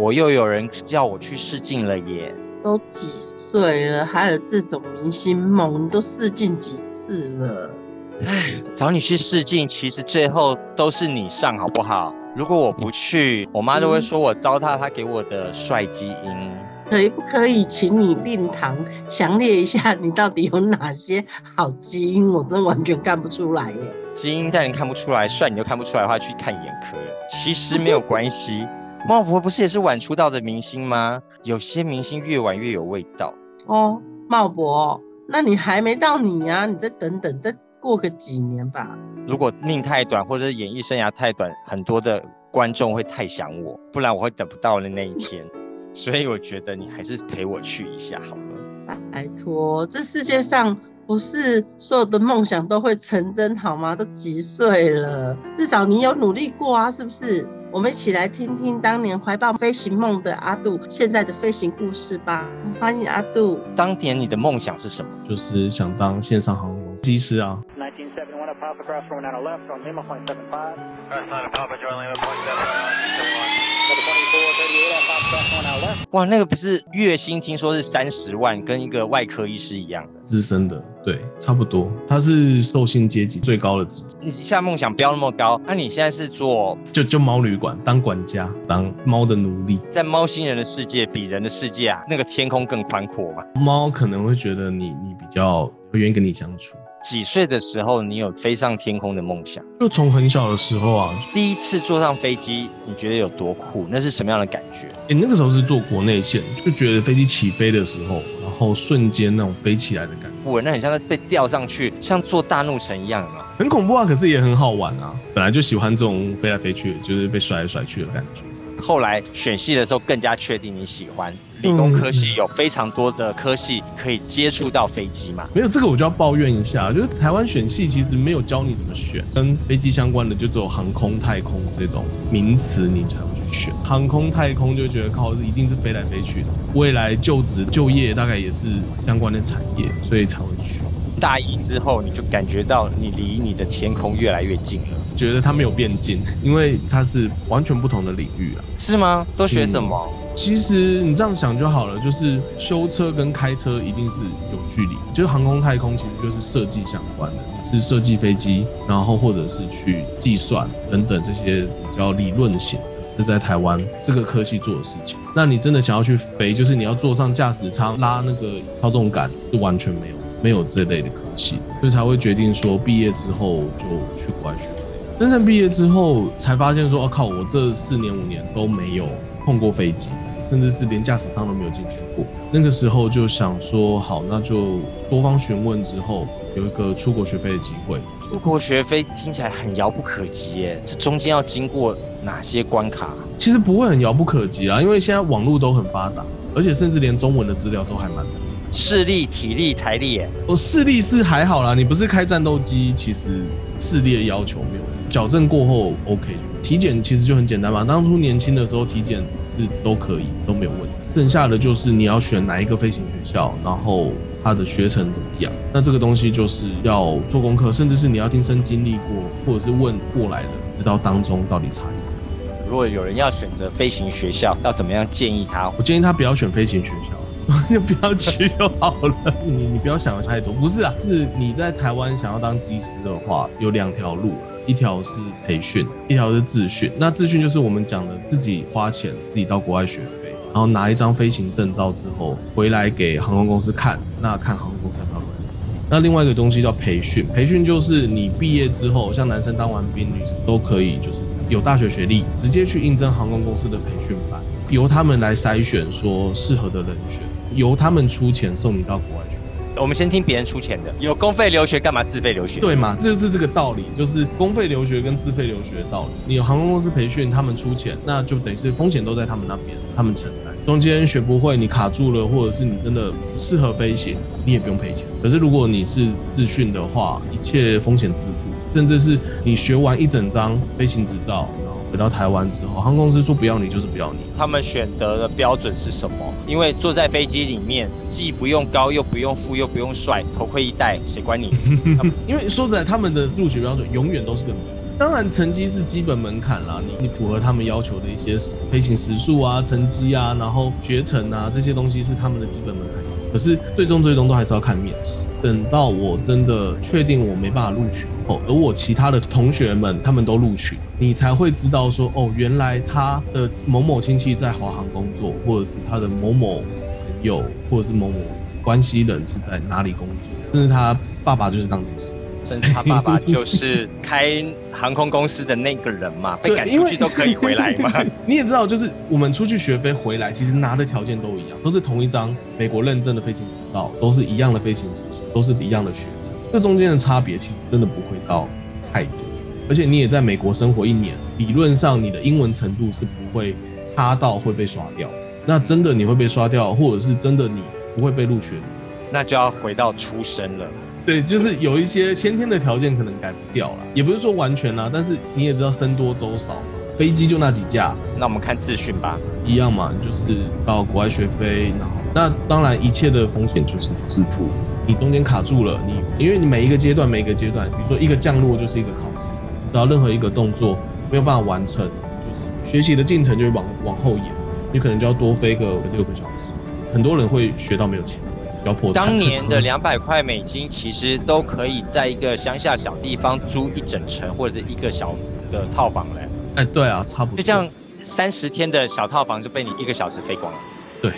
我又有人叫我去试镜了耶。都几岁了，还有这种明星梦？你都试镜几次了？唉，找你去试镜，其实最后都是你上，好不好？如果我不去，我妈都会说我糟蹋她给我的帅基因。可以不可以请你令堂详列一下，你到底有哪些好基因？我真的完全看不出来耶。基因但你看不出来，帅你都看不出来的话，去看眼科。其实没有关系。茂博不是也是晚出道的明星吗？有些明星越晚越有味道。哦，茂博，那你还没到你啊？你再等等，再过个几年吧。如果命太短，或者演艺生涯太短，很多的观众会太想我，不然我会等不到的那一天。所以我觉得你还是陪我去一下好了。拜托，这世界上不是所有的梦想都会成真好吗？都几岁了，至少你有努力过啊，是不是？我们一起来听听当年怀抱飞行梦的阿杜现在的飞行故事吧。欢迎阿杜。当年你的梦想是什么？就是想当线上航空机师啊。哇，那个不是月薪听说是三十万，跟一个外科医师一样的资深的，对，差不多。他是寿星阶级最高的职。你现在梦想不要那么高，那、啊、你现在是做就就猫旅馆当管家，当猫的奴隶，在猫星人的世界比人的世界啊，那个天空更宽阔嘛。猫可能会觉得你你比较会愿意跟你相处。几岁的时候，你有飞上天空的梦想？就从很小的时候啊，第一次坐上飞机，你觉得有多酷？那是什么样的感觉？哎、欸，那个时候是坐国内线，就觉得飞机起飞的时候，然后瞬间那种飞起来的感觉，我那很像在被吊上去，像坐大怒神一样啊，很恐怖啊，可是也很好玩啊。本来就喜欢这种飞来飞去，就是被甩来甩去的感觉。后来选戏的时候更加确定你喜欢理工科系，有非常多的科系可以接触到飞机嘛？没有这个我就要抱怨一下，就是台湾选系其实没有教你怎么选，跟飞机相关的就只有航空太空这种名词你才会去选。航空太空就觉得靠，一定是飞来飞去的，未来就职就业大概也是相关的产业，所以才会去。大一之后你就感觉到你离你的天空越来越近了。觉得它没有变近，因为它是完全不同的领域啊。是吗？都学什么？其实你这样想就好了，就是修车跟开车一定是有距离。就是航空太空其实就是设计相关的，是设计飞机，然后或者是去计算等等这些比较理论型的，是在台湾这个科系做的事情。那你真的想要去飞，就是你要坐上驾驶舱拉那个操纵杆，是完全没有没有这类的科系，所以才会决定说毕业之后就去国外学。真正毕业之后，才发现说：“我、哦、靠，我这四年五年都没有碰过飞机，甚至是连驾驶舱都没有进去过。”那个时候就想说：“好，那就多方询问之后，有一个出国学飞的机会。”出国学飞听起来很遥不可及耶，这中间要经过哪些关卡？其实不会很遥不可及啊，因为现在网络都很发达，而且甚至连中文的资料都还蛮多。视力、体力、财力，耶。我视力是还好啦。你不是开战斗机，其实视力的要求没有。矫正过后 OK，体检其实就很简单嘛。当初年轻的时候体检是都可以，都没有问题。剩下的就是你要选哪一个飞行学校，然后它的学程怎么样。那这个东西就是要做功课，甚至是你要亲身经历过，或者是问过来的，知道当中到底差异。如果有人要选择飞行学校，要怎么样建议他？我建议他不要选飞行学校。就不要去就好了。你你不要想的太多，不是啊，是你在台湾想要当机师的话，有两条路，一条是培训，一条是自训。那自训就是我们讲的自己花钱自己到国外学飞，然后拿一张飞行证照之后回来给航空公司看，那看航空公司要不要。那另外一个东西叫培训，培训就是你毕业之后，像男生当完兵，女生都可以，就是有大学学历，直接去应征航空公司的培训班，由他们来筛选说适合的人选。由他们出钱送你到国外，我们先听别人出钱的，有公费留学干嘛自费留学？对嘛，这就是这个道理，就是公费留学跟自费留学的道理。你有航空公司培训，他们出钱，那就等于是风险都在他们那边，他们承担。中间学不会，你卡住了，或者是你真的不适合飞行，你也不用赔钱。可是如果你是自训的话，一切风险自负，甚至是你学完一整张飞行执照。回到台湾之后，航空公司说不要你就是不要你。他们选择的标准是什么？因为坐在飞机里面，既不用高，又不用富，又不用帅，头盔一戴，谁管你？因为说实在，他们的录取标准永远都是个谜。当然，成绩是基本门槛啦，你你符合他们要求的一些飞行时数啊、成绩啊，然后学程啊这些东西是他们的基本门槛。可是最终最终都还是要看面试。等到我真的确定我没办法录取后，而我其他的同学们他们都录取，你才会知道说，哦，原来他的某某亲戚在华航工作，或者是他的某某朋友，或者是某某关系人是在哪里工作，甚至他爸爸就是当机师。甚至他爸爸就是开航空公司的那个人嘛，被赶出去都可以回来嘛。你也知道，就是我们出去学飞回来，其实拿的条件都一样，都是同一张美国认证的飞行执照，都是一样的飞行时数，都是一样的学程。这中间的差别其实真的不会到太多，而且你也在美国生活一年，理论上你的英文程度是不会差到会被刷掉。那真的你会被刷掉，或者是真的你不会被录取，那就要回到出生了。对，就是有一些先天的条件可能改不掉了，也不是说完全啦，但是你也知道僧多粥少，飞机就那几架，那我们看资讯吧，一样嘛，就是到国外学飞，然后那当然一切的风险就是自负，你中间卡住了，你因为你每一个阶段每一个阶段，比如说一个降落就是一个考试，只要任何一个动作没有办法完成，就是学习的进程就会往往后延，你可能就要多飞个六个小时，很多人会学到没有钱。当年的两百块美金，其实都可以在一个乡下小地方租一整层或者一个小的套房嘞。哎，对啊，差不多。就这样，三十天的小套房就被你一个小时飞光了。对，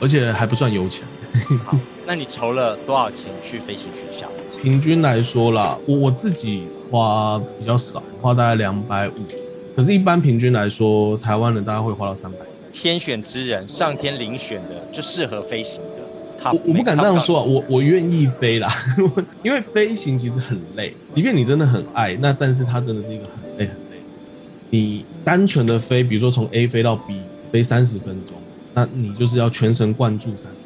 而且还不算油钱。好，那你筹了多少钱去飞行学校？平均来说啦，我我自己花比较少，花大概两百五。可是，一般平均来说，台湾人大概会花到三百。天选之人，上天遴选的，就适合飞行。我我不敢这样说啊，我我愿意飞啦，因为飞行其实很累，即便你真的很爱，那但是它真的是一个很累很累。你单纯的飞，比如说从 A 飞到 B，飞三十分钟，那你就是要全神贯注三十分钟。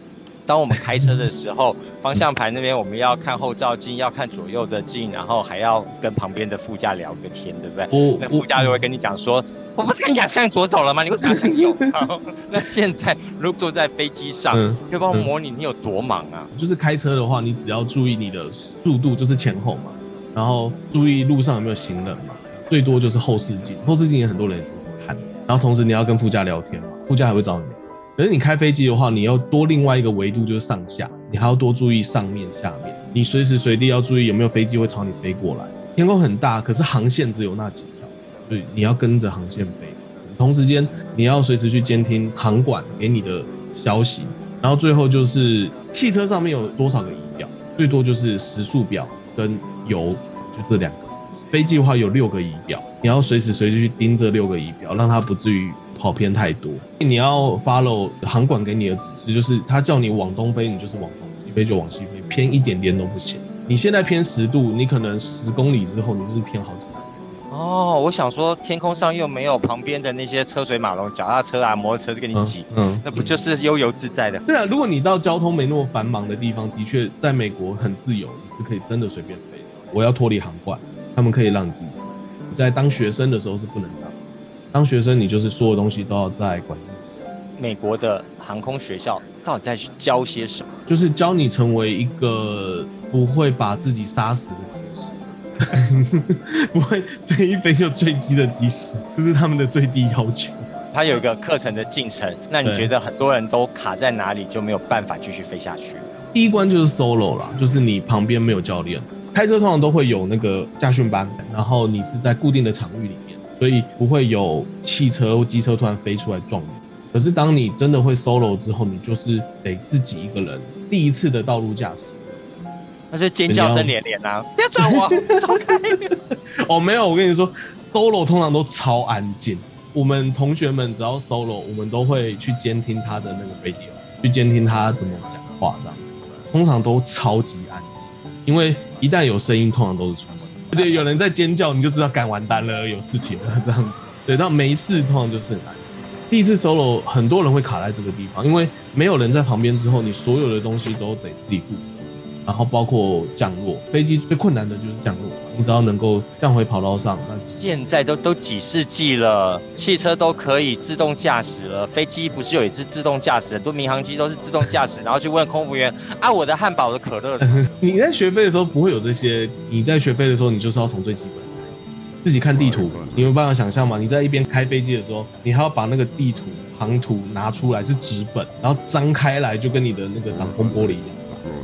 当我们开车的时候，方向盘那边我们要看后照镜，要看左右的镜，然后还要跟旁边的副驾聊个天，对不对？我那副驾就会跟你讲说，我不是跟你讲向左走了吗？你为什么要向右？那现在如果坐在飞机上，可以帮我模拟你有多忙啊？就是开车的话，你只要注意你的速度，就是前后嘛，然后注意路上有没有行人嘛，最多就是后视镜，后视镜也很多人看，然后同时你要跟副驾聊天嘛，副驾还会找你。可是你开飞机的话，你要多另外一个维度，就是上下，你还要多注意上面、下面，你随时随地要注意有没有飞机会朝你飞过来。天空很大，可是航线只有那几对，你要跟着航线飞。同时间，你要随时去监听航管给你的消息。然后最后就是汽车上面有多少个仪表，最多就是时速表跟油，就这两个。飞机的话有六个仪表，你要随时随地去盯这六个仪表，让它不至于。跑偏太多，你要 follow 航管给你的指示，就是他叫你往东飞，你就是往东；西飞就往西飞，偏一点点都不行。你现在偏十度，你可能十公里之后，你就是偏好。哦，我想说，天空上又没有旁边的那些车水马龙、脚踏车啊、摩托车跟你挤，嗯，嗯，那不就是悠游自在的？对啊，如果你到交通没那么繁忙的地方，的确在美国很自由，你是可以真的随便飞。我要脱离航管，他们可以让你自己。你在当学生的时候是不能这样。当学生，你就是所有东西都要在管制之下。美国的航空学校到底在教些什么？就是教你成为一个不会把自己杀死的机师，不会飞一飞就坠机的机师，这是他们的最低要求。他有一个课程的进程，那你觉得很多人都卡在哪里，就没有办法继续飞下去？第一关就是 solo 啦，就是你旁边没有教练，开车通常都会有那个驾训班，然后你是在固定的场域里面。所以不会有汽车或机车突然飞出来撞你。可是当你真的会 solo 之后，你就是得自己一个人第一次的道路驾驶。那是尖叫声连连啊！不要撞我，走开！哦，没有，我跟你说，solo 通常都超安静。我们同学们只要 solo，我们都会去监听他的那个 radio，去监听他怎么讲话这样子。通常都超级安静，因为一旦有声音，通常都是出事。对，有人在尖叫，你就知道干完蛋了，有事情了这样子。对，但没事，通常就是很安静。第一次 solo，很多人会卡在这个地方，因为没有人在旁边之后，你所有的东西都得自己负责。然后包括降落，飞机最困难的就是降落。你只要能够降回跑道上，那现在都都几世纪了，汽车都可以自动驾驶了，飞机不是有一只自动驾驶，很多民航机都是自动驾驶，然后去问空服员啊，我的汉堡，我的可乐。你在学飞的时候不会有这些，你在学飞的时候，你就是要从最基本的开始，自己看地图，你有办法想象吗？你在一边开飞机的时候，你还要把那个地图航图拿出来是纸本，然后张开来就跟你的那个挡风玻璃一样。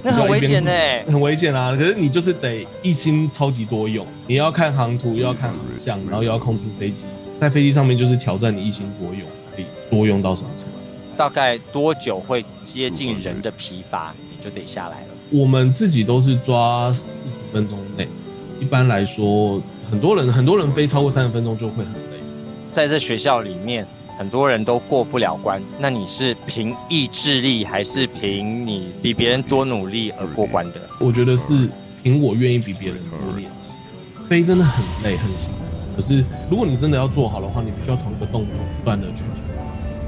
那很危险呢，很危险啊！可是你就是得一心超级多用，你要看航图，又要看航向，然后又要控制飞机，在飞机上面就是挑战你一心多用，可以多用到什么程度？大概多久会接近人的疲乏，你就得下来了？我们自己都是抓四十分钟内，一般来说，很多人很多人飞超过三十分钟就会很累。在这学校里面。很多人都过不了关，那你是凭意志力还是凭你比别人多努力而过关的？我觉得是凭我愿意比别人多练习。飞真的很累很辛苦，可是如果你真的要做好的话，你必须要同一个动作不断的去做。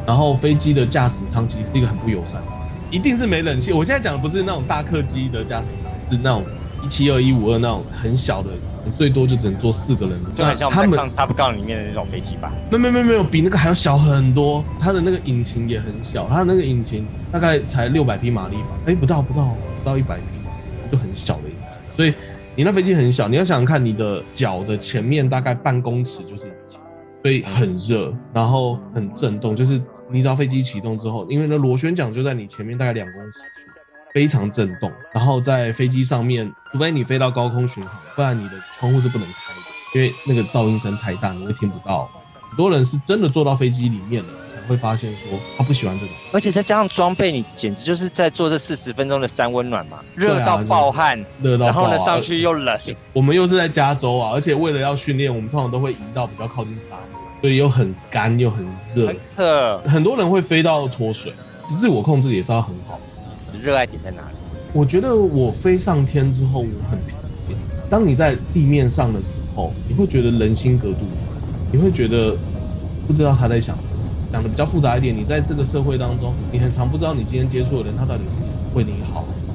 然后飞机的驾驶舱其实是一个很不友善的，一定是没冷气。我现在讲的不是那种大客机的驾驶舱，是那种一七二一五二那种很小的。最多就只能坐四个人，就很像他们 Top Gun 里面的那种飞机吧？没没没没有，比那个还要小很多。它的那个引擎也很小，它的那个引擎大概才六百匹马力吧？哎、欸，不到不到不到一百匹，就很小的引擎。所以你那飞机很小，你要想想看，你的脚的前面大概半公尺就是所以很热，然后很震动。就是你知道飞机启动之后，因为那螺旋桨就在你前面大概两公尺处。非常震动，然后在飞机上面，除非你飞到高空巡航，不然你的窗户是不能开的，因为那个噪音声太大，你会听不到。很多人是真的坐到飞机里面了，会发现说他不喜欢这种。而且再加上装备，你简直就是在做这四十分钟的三温暖嘛，热到爆汗，热到爆，然后呢上去又冷。我们又是在加州啊，而且为了要训练，我们通常都会移到比较靠近沙漠，所以又很干又很热。很，很多人会飞到脱水，自我控制也是要很好。热爱点在哪里？我觉得我飞上天之后，我很平静。当你在地面上的时候，你会觉得人心隔肚，你会觉得不知道他在想什么。讲的比较复杂一点，你在这个社会当中，你很常不知道你今天接触的人，他到底是为你好，还是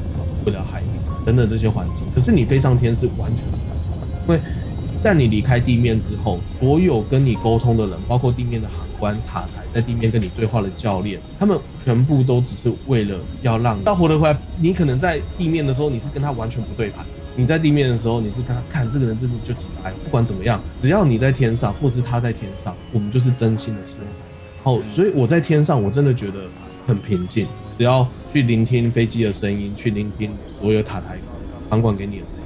为了害你等等这些环境。可是你飞上天是完全不一样，因为一旦你离开地面之后，所有跟你沟通的人，包括地面的航官、塔台。在地面跟你对话的教练，他们全部都只是为了要让你活得回来。你可能在地面的时候，你是跟他完全不对盘；你在地面的时候，你是跟他看这个人真的就几百。不管怎么样，只要你在天上，或是他在天上，我们就是真心的希望。好，所以我在天上，我真的觉得很平静。只要去聆听飞机的声音，去聆听所有塔台航管给你的声音，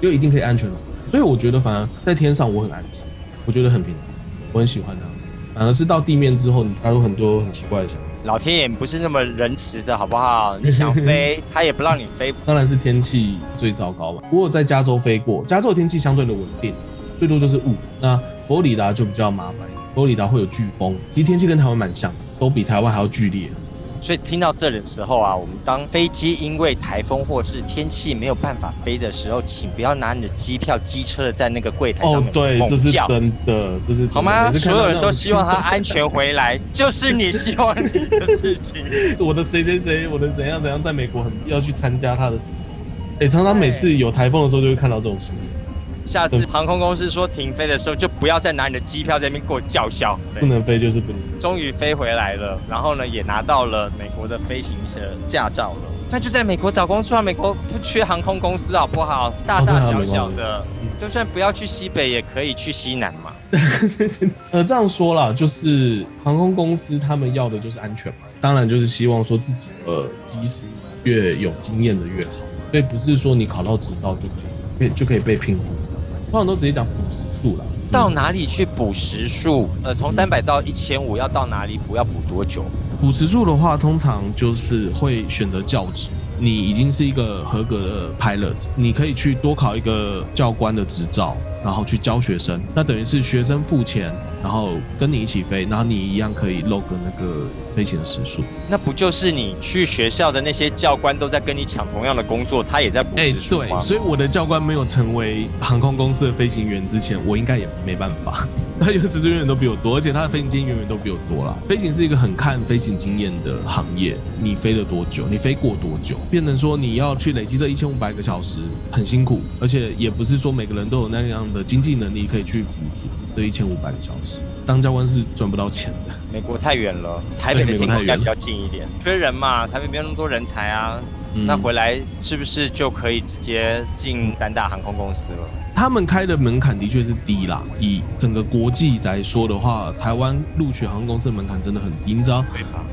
就一定可以安全了。所以我觉得，反而在天上我很安心，我觉得很平静，我很喜欢它。反而是到地面之后，你加入很多很奇怪的想法。老天爷不是那么仁慈的，好不好？你想飞，他也不让你飞。当然是天气最糟糕嘛。不过在加州飞过，加州的天气相对的稳定，最多就是雾。那佛罗里达就比较麻烦，佛罗里达会有飓风，其实天气跟台湾蛮像的，都比台湾还要剧烈。所以听到这里的时候啊，我们当飞机因为台风或是天气没有办法飞的时候，请不要拿你的机票机车的在那个柜台上面哦，对，这是真的，这是好吗？所有人都希望他安全回来，就是你希望你的事情。我的谁谁谁，我的怎样怎样，在美国很要去参加他的事情。哎，常常每次有台风的时候，就会看到这种新闻。下次航空公司说停飞的时候，就不要再拿你的机票在那边给我叫嚣。不能飞就是不能。终于飞回来了，然后呢，也拿到了美国的飞行的驾照了。那就在美国找工作啊，美国不缺航空公司好不好？大大小小的，哦、就算不要去西北，也可以去西南嘛。呃，这样说啦，就是航空公司他们要的就是安全嘛，当然就是希望说自己的机师越有经验的越好，所以不是说你考到执照就可以，就可以被聘雇。通常都直接讲补时数了，到哪里去补时数？呃，从三百到一千五要到哪里补？要补多久？补时数的话，通常就是会选择教职。你已经是一个合格的 pilot，你可以去多考一个教官的执照，然后去教学生，那等于是学生付钱，然后跟你一起飞，然后你一样可以 log 那个飞行的时数。那不就是你去学校的那些教官都在跟你抢同样的工作，他也在补时数吗？欸，对，所以我的教官没有成为航空公司的飞行员之前，我应该也没办法。他有时间远远都比我多，而且他的飞行经验远远都比我多啦。飞行是一个很看飞行经验的行业，你飞了多久，你飞过多久，变成说你要去累积这一千五百个小时，很辛苦，而且也不是说每个人都有那样的经济能力可以去补足这一千五百个小时。当教官是赚不到钱的。美国太远了，台北的天空应该比较近一点。缺人嘛，台北没有那么多人才啊。嗯、那回来是不是就可以直接进三大航空公司了？他们开的门槛的确是低啦。以整个国际来说的话，台湾录取航空公司的门槛真的很低，你知道？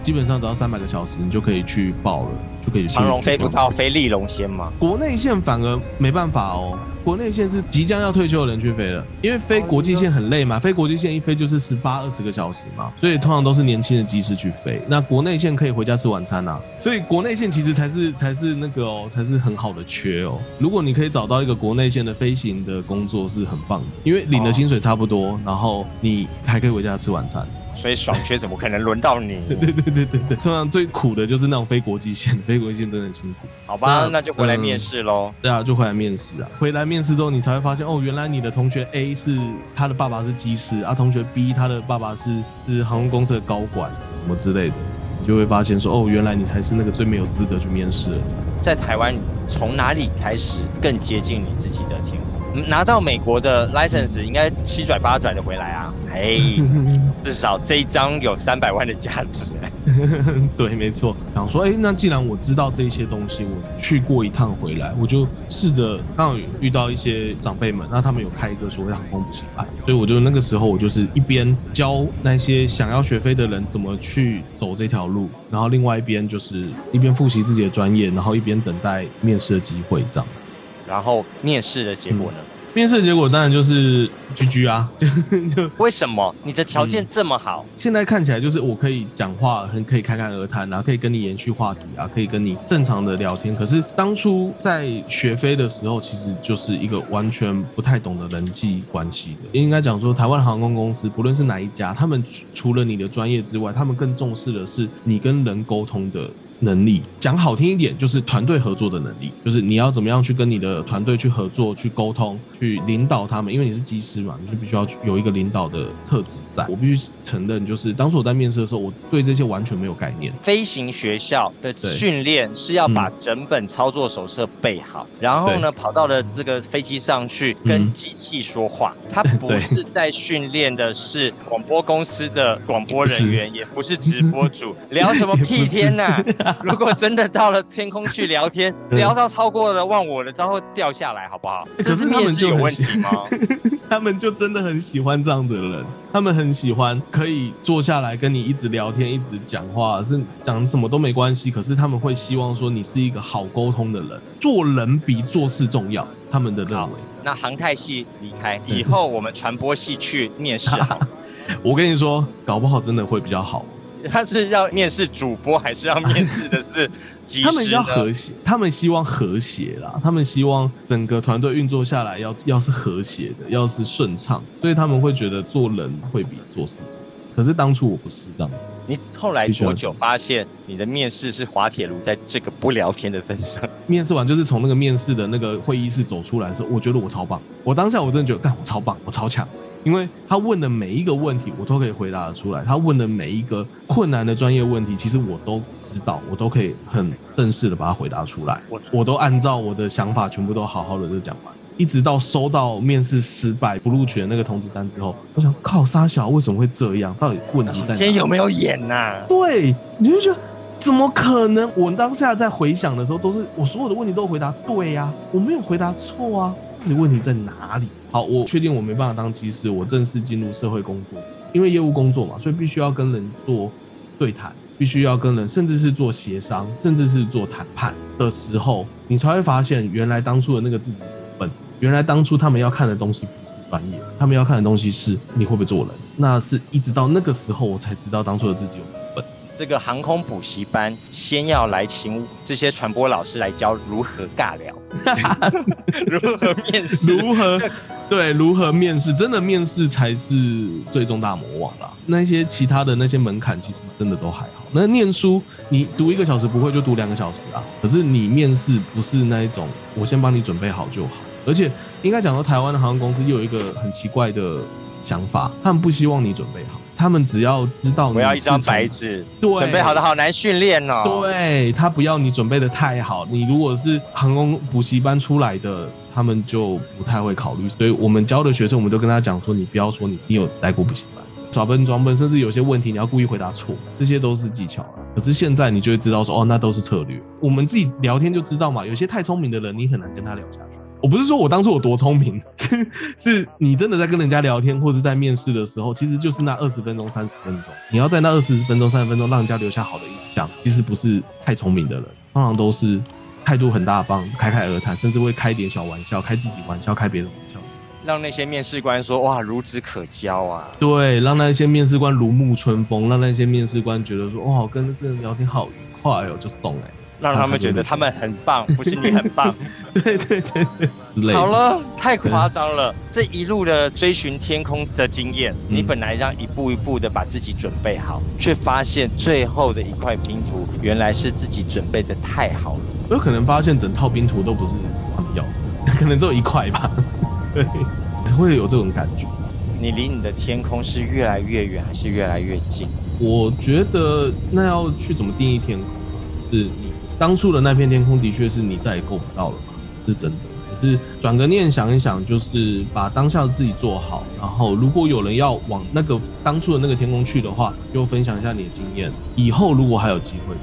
基本上只要三百个小时，你就可以去报了，就可以去。长荣飞不到，飞利龙先嘛？国内线反而没办法哦。国内线是即将要退休的人去飞了，因为飞国际线很累嘛，飞国际线一飞就是十八二十个小时嘛，所以通常都是年轻的机师去飞。那国内线可以回家吃晚餐呐、啊，所以国内线其实才是才是那个哦，才是很好的缺哦。如果你可以找到一个国内线的飞行的工作是很棒的，因为领的薪水差不多，然后你还可以回家吃晚餐。所以爽缺怎么可能轮到你？对对对对对对，通常最苦的就是那种非国际线，非国际线真的很辛苦。好吧，那，那就回来面试喽、嗯。对啊，就回来面试啊。回来面试之后，你才会发现哦，原来你的同学 A 是他的爸爸是机师啊，同学 B 他的爸爸是是航空公司的高管什么之类的，你就会发现说哦，原来你才是那个最没有资格去面试的。在台湾，从哪里开始更接近你自己的天空？拿到美国的 license 应该七拽八拽的回来啊。哎，至少这一张有三百万的价值。对，没错。想说，哎，那既然我知道这些东西，我去过一趟回来，我就试着刚好遇到一些长辈们，那他们有开一个所谓的航空补习班，所以我就那个时候我就是一边教那些想要学飞的人怎么去走这条路，然后另外一边就是一边复习自己的专业，然后一边等待面试的机会这样子。然后面试的结果呢？嗯面试结果当然就是 GG 啊，就 就为什么你的条件这么好？嗯，现在看起来就是我可以讲话，很可以侃侃而谈啊，可以跟你延续话题啊，可以跟你正常的聊天。可是当初在学飞的时候，其实就是一个完全不太懂得人际关系的。应该讲说，台湾航空公司不论是哪一家，他们除了你的专业之外，他们更重视的是你跟人沟通的。能力讲好听一点，就是团队合作的能力，就是你要怎么样去跟你的团队去合作、去沟通、去领导他们。因为你是技师嘛，你就必须要有一个领导的特质在。我必须承认，就是当时我在面试的时候，我对这些完全没有概念。飞行学校的训练是要把整本操作手册背好，嗯、然后呢，跑到了这个飞机上去跟机器说话。他不是在训练的是广播公司的广播人员，也不是直播主，聊什么 屁天呐、啊！如果真的到了天空去聊天，聊到超过了忘我了，都会掉下来，好不好？可是他们就有问题吗？他们就真的很喜欢这样的人，他们很喜欢可以坐下来跟你一直聊天，一直讲话，是讲什么都没关系。可是他们会希望说你是一个好沟通的人，做人比做事重要。他们的认为。那航太系离开以后，我们传播系去面试 我跟你说，搞不好真的会比较好。他是要面试主播，还是要面试的是？他们要和谐，他们希望和谐啦。他们希望整个团队运作下来要要是和谐的，要是顺畅，所以他们会觉得做人会比做事。可是当初我不是这样。你后来多久发现你的面试是滑铁卢在这个不聊天的份上？面试完就是从那个面试的那个会议室走出来的时候，我觉得我超棒。我当下我真的觉得，干我超棒，我超强。因为他问的每一个问题，我都可以回答得出来。他问的每一个困难的专业问题，其实我都知道，我都可以很正式的把它回答出来。我我都按照我的想法，全部都好好的就讲完。一直到收到面试失败不录取的那个通知单之后，我想靠杀小，为什么会这样？到底问题在哪？天有没有演呐、啊？对，你就觉得怎么可能？我当下在回想的时候，都是我所有的问题都回答对呀、啊，我没有回答错啊。你问题在哪里？好，我确定我没办法当机师，我正式进入社会工作，因为业务工作嘛，所以必须要跟人做对谈，必须要跟人，甚至是做协商，甚至是做谈判的时候，你才会发现，原来当初的那个自己笨，原来当初他们要看的东西不是专业，他们要看的东西是你会不会做人。那是一直到那个时候，我才知道当初的自己有。这个航空补习班先要来请这些传播老师来教如何尬聊，如何面试，如何对如何面试，真的面试才是最终大魔王啦。那些其他的那些门槛其实真的都还好。那念书你读一个小时不会就读两个小时啊，可是你面试不是那一种，我先帮你准备好就好。而且应该讲到台湾的航空公司又有一个很奇怪的想法，他们不希望你准备好。他们只要知道你我要一张白纸，对，准备好的好难训练哦。对，他不要你准备的太好，你如果是航空补习班出来的，他们就不太会考虑。所以我们教的学生，我们都跟他讲说，你不要说你你有待过补习班，耍笨装笨，甚至有些问题你要故意回答错，这些都是技巧。可是现在你就会知道说，哦，那都是策略。我们自己聊天就知道嘛，有些太聪明的人，你很难跟他聊下去。我不是说我当初有多聪明，是是你真的在跟人家聊天或者在面试的时候，其实就是那二十分钟、三十分钟，你要在那二十分钟、三十分钟让人家留下好的印象，其实不是太聪明的人，通常都是态度很大方、侃侃而谈，甚至会开点小玩笑，开自己玩笑，开别人玩笑，让那些面试官说哇孺子可教啊。对，让那些面试官如沐春风，让那些面试官觉得说哇，跟这人聊天好愉快哦，就送哎。让他们觉得 他们很棒，不是你很棒。对对对对，好了，太夸张了。这一路的追寻天空的经验，你本来让一步一步的把自己准备好，却发现最后的一块拼图，原来是自己准备的太好了。有可能发现整套拼图都不是他们要的，可能只有一块吧。对，会有这种感觉。你离你的天空是越来越远，还是越来越近？我觉得那要去怎么定义天空，是你。当初的那片天空的确是你再也够不到了嘛，是真的。可是转个念想一想，就是把当下的自己做好，然后如果有人要往那个当初的那个天空去的话，就分享一下你的经验。以后如果还有机会，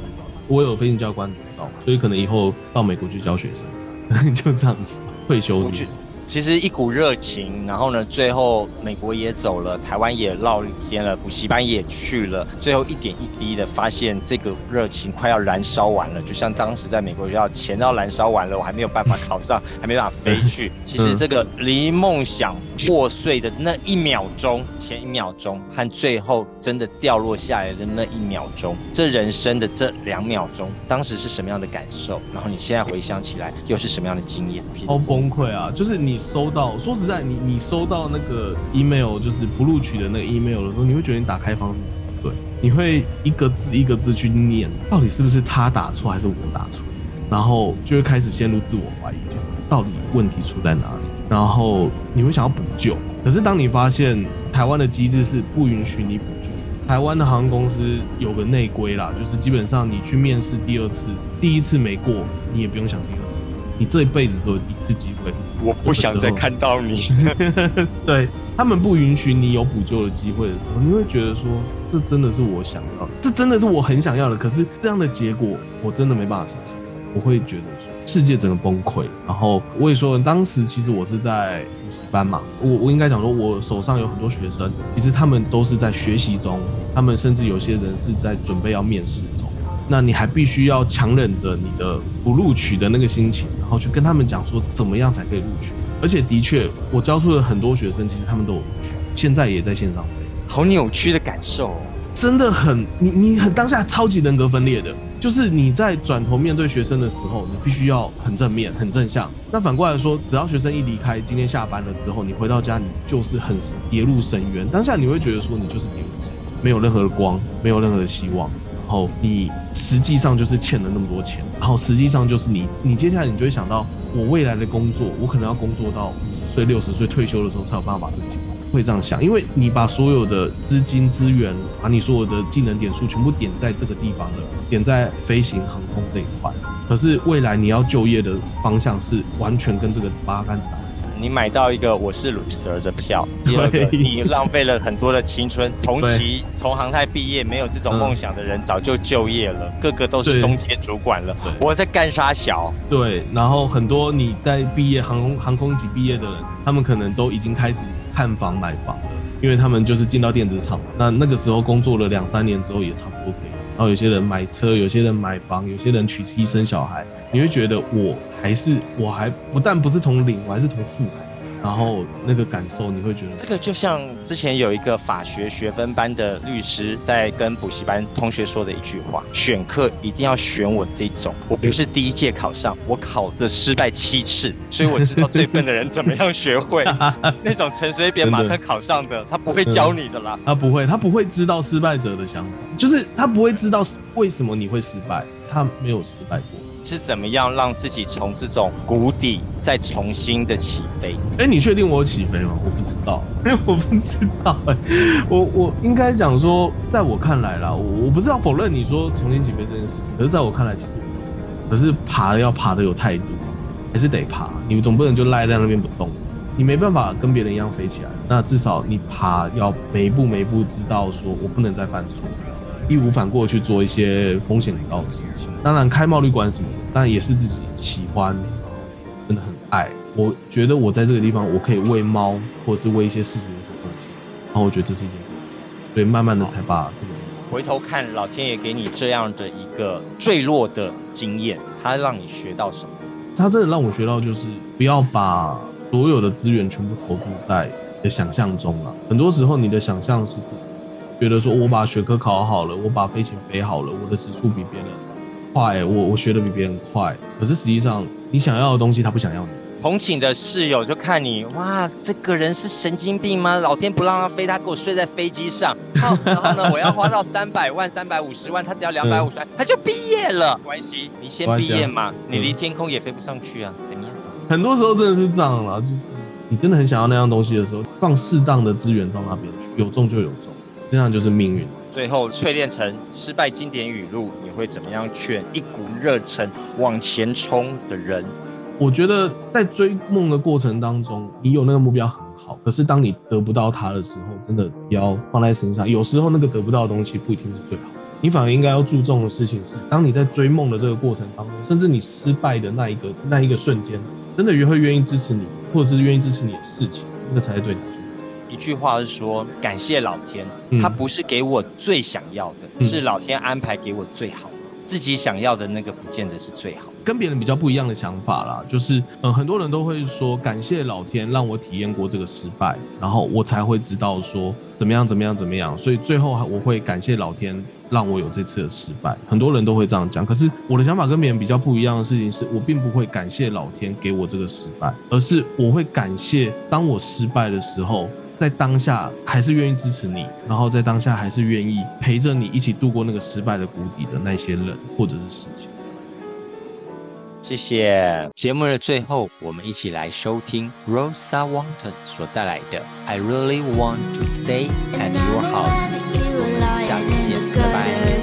我有飞行教官执照，所以可能以后到美国去教学生，就这样子退休去。其实一股热情，然后呢，最后美国也走了，台湾也绕一天了，补习班也去了，最后一点一滴的发现这个热情快要燃烧完了，就像当时在美国学校钱要燃烧完了，我还没有办法考上，还没办法飞去。其实这个离梦想破碎的那一秒钟，前一秒钟和最后真的掉落下来的那一秒钟，这人生的这两秒钟，当时是什么样的感受？然后你现在回想起来，又是什么样的经验？好崩溃啊！就是你。收到，说实在，你你收到那个 email，就是不录取的那个 email 的时候，你会觉得你打开方式不对，你会一个字一个字去念，到底是不是他打错还是我打错，然后就会开始陷入自我怀疑，就是到底问题出在哪里，然后你会想要补救，可是当你发现台湾的机制是不允许你补救，台湾的航空公司有个内规啦，就是基本上你去面试第二次，第一次没过，你也不用想第二次。你这一辈子只有一次机会，我不想再看到你。对，他们不允许你有补救的机会的时候，你会觉得说，这真的是我想要，这真的是我很想要的。可是这样的结果，我真的没办法承受。我会觉得说，世界整个崩溃。然后我也说，当时其实我是在补习班嘛，我我应该讲说，我手上有很多学生，其实他们都是在学习中，他们甚至有些人是在准备要面试中。那你还必须要强忍着你的不录取的那个心情，然后去跟他们讲说怎么样才可以录取。而且的确，我教出了很多学生，其实他们都有录取，现在也在线上飞。好扭曲的感受，真的很，你你很当下超级人格分裂的，就是你在转头面对学生的时候，你必须要很正面、很正向。那反过来说，只要学生一离开，今天下班了之后，你回到家，你就是很跌入深渊。当下你会觉得说，你就是跌入深渊，没有任何的光，没有任何的希望。然后你实际上就是欠了那么多钱，然后实际上就是你，你接下来你就会想到，我未来的工作，我可能要工作到五十岁、六十岁退休的时候才有办法把这个钱，会这样想，因为你把所有的资金资源，把你所有的技能点数全部点在这个地方了，点在飞行航空这一块，可是未来你要就业的方向是完全跟这个八竿子打。你买到一个我是鲁 Sir 的票，第二个你浪费了很多的青春。同期从航太毕业没有这种梦想的人早就就业了，个个都是中阶主管了。我在干啥小？对，然后很多你在毕业航空航空级毕业的人，他们可能都已经开始看房买房了，因为他们就是进到电子厂。那那个时候工作了两三年之后，也差不多可以。然后有些人买车，有些人买房，有些人娶妻生小孩。你会觉得我还是我还不但不是从零，我还是从负。然后那个感受你会觉得，这个就像之前有一个法学学分班的律师在跟补习班同学说的一句话：选课一定要选我这种，我不是第一届考上，我考的失败七次，所以我知道最笨的人怎么样学会。那种陈水扁马上考上的，他不会教你的啦，他不会，他不会知道失败者的想法，就是他不会知道为什么你会失败，他没有失败过。是怎么样让自己从这种谷底再重新的起飞？哎，你确定我有起飞吗？我不知道，我不知道。哎，我我应该讲说，在我看来啦，我我不是要否认你说重新起飞这件事情，可是在我看来，其实可是爬要爬的有态度，还是得爬。你总不能就赖在那边不动，你没办法跟别人一样飞起来。那至少你爬要每一步每一步知道说我不能再犯错。义无反顾去做一些风险很高的事情，当然开猫旅馆什么的，但也是自己喜欢，真的很爱。我觉得我在这个地方，我可以为猫，或者是为一些事情做贡献，然后我觉得这是一件事，所以慢慢的才把这个。回头看老天爷给你这样的一个坠落的经验，他让你学到什么？他真的让我学到，就是不要把所有的资源全部投注在你的想象中了。很多时候，你的想象是不。觉得说，我把学科考好了，我把飞行飞好了，我的时速比别人快，我我学的比别人快。可是实际上，你想要的东西，他不想要你。同寝的室友就看你，哇，这个人是神经病吗？老天不让他飞，他给我睡在飞机上。哦、然后呢，我要花到三百万、三百五十万，他只要两百五十万，他就毕业了。关系，你先毕业嘛，你离天空也飞不上去啊，怎么样？很多时候真的是这样啦，就是你真的很想要那样东西的时候，放适当的资源到那边去，有中就有中。这样就是命运。最后淬炼成失败经典语录，你会怎么样劝一股热忱往前冲的人？我觉得在追梦的过程当中，你有那个目标很好。可是当你得不到它的时候，真的不要放在身上。有时候那个得不到的东西不一定是最好。你反而应该要注重的事情是，当你在追梦的这个过程当中，甚至你失败的那一个那一个瞬间，真的也会愿意支持你，或者是愿意支持你的事情，那个才是对的。一句话是说，感谢老天，他不是给我最想要的，嗯、是老天安排给我最好的。自己想要的那个不见得是最好。跟别人比较不一样的想法啦，就是嗯，很多人都会说，感谢老天让我体验过这个失败，然后我才会知道说怎么样怎么样怎么样，所以最后我会感谢老天让我有这次的失败。很多人都会这样讲，可是我的想法跟别人比较不一样的事情是，我并不会感谢老天给我这个失败，而是我会感谢当我失败的时候。在当下还是愿意支持你，然后在当下还是愿意陪着你一起度过那个失败的谷底的那些人或者是事情。谢谢。节目的最后，我们一起来收听 Rosa Wanton 所带来的 I Really Want to Stay at Your House。我们下次见，拜拜。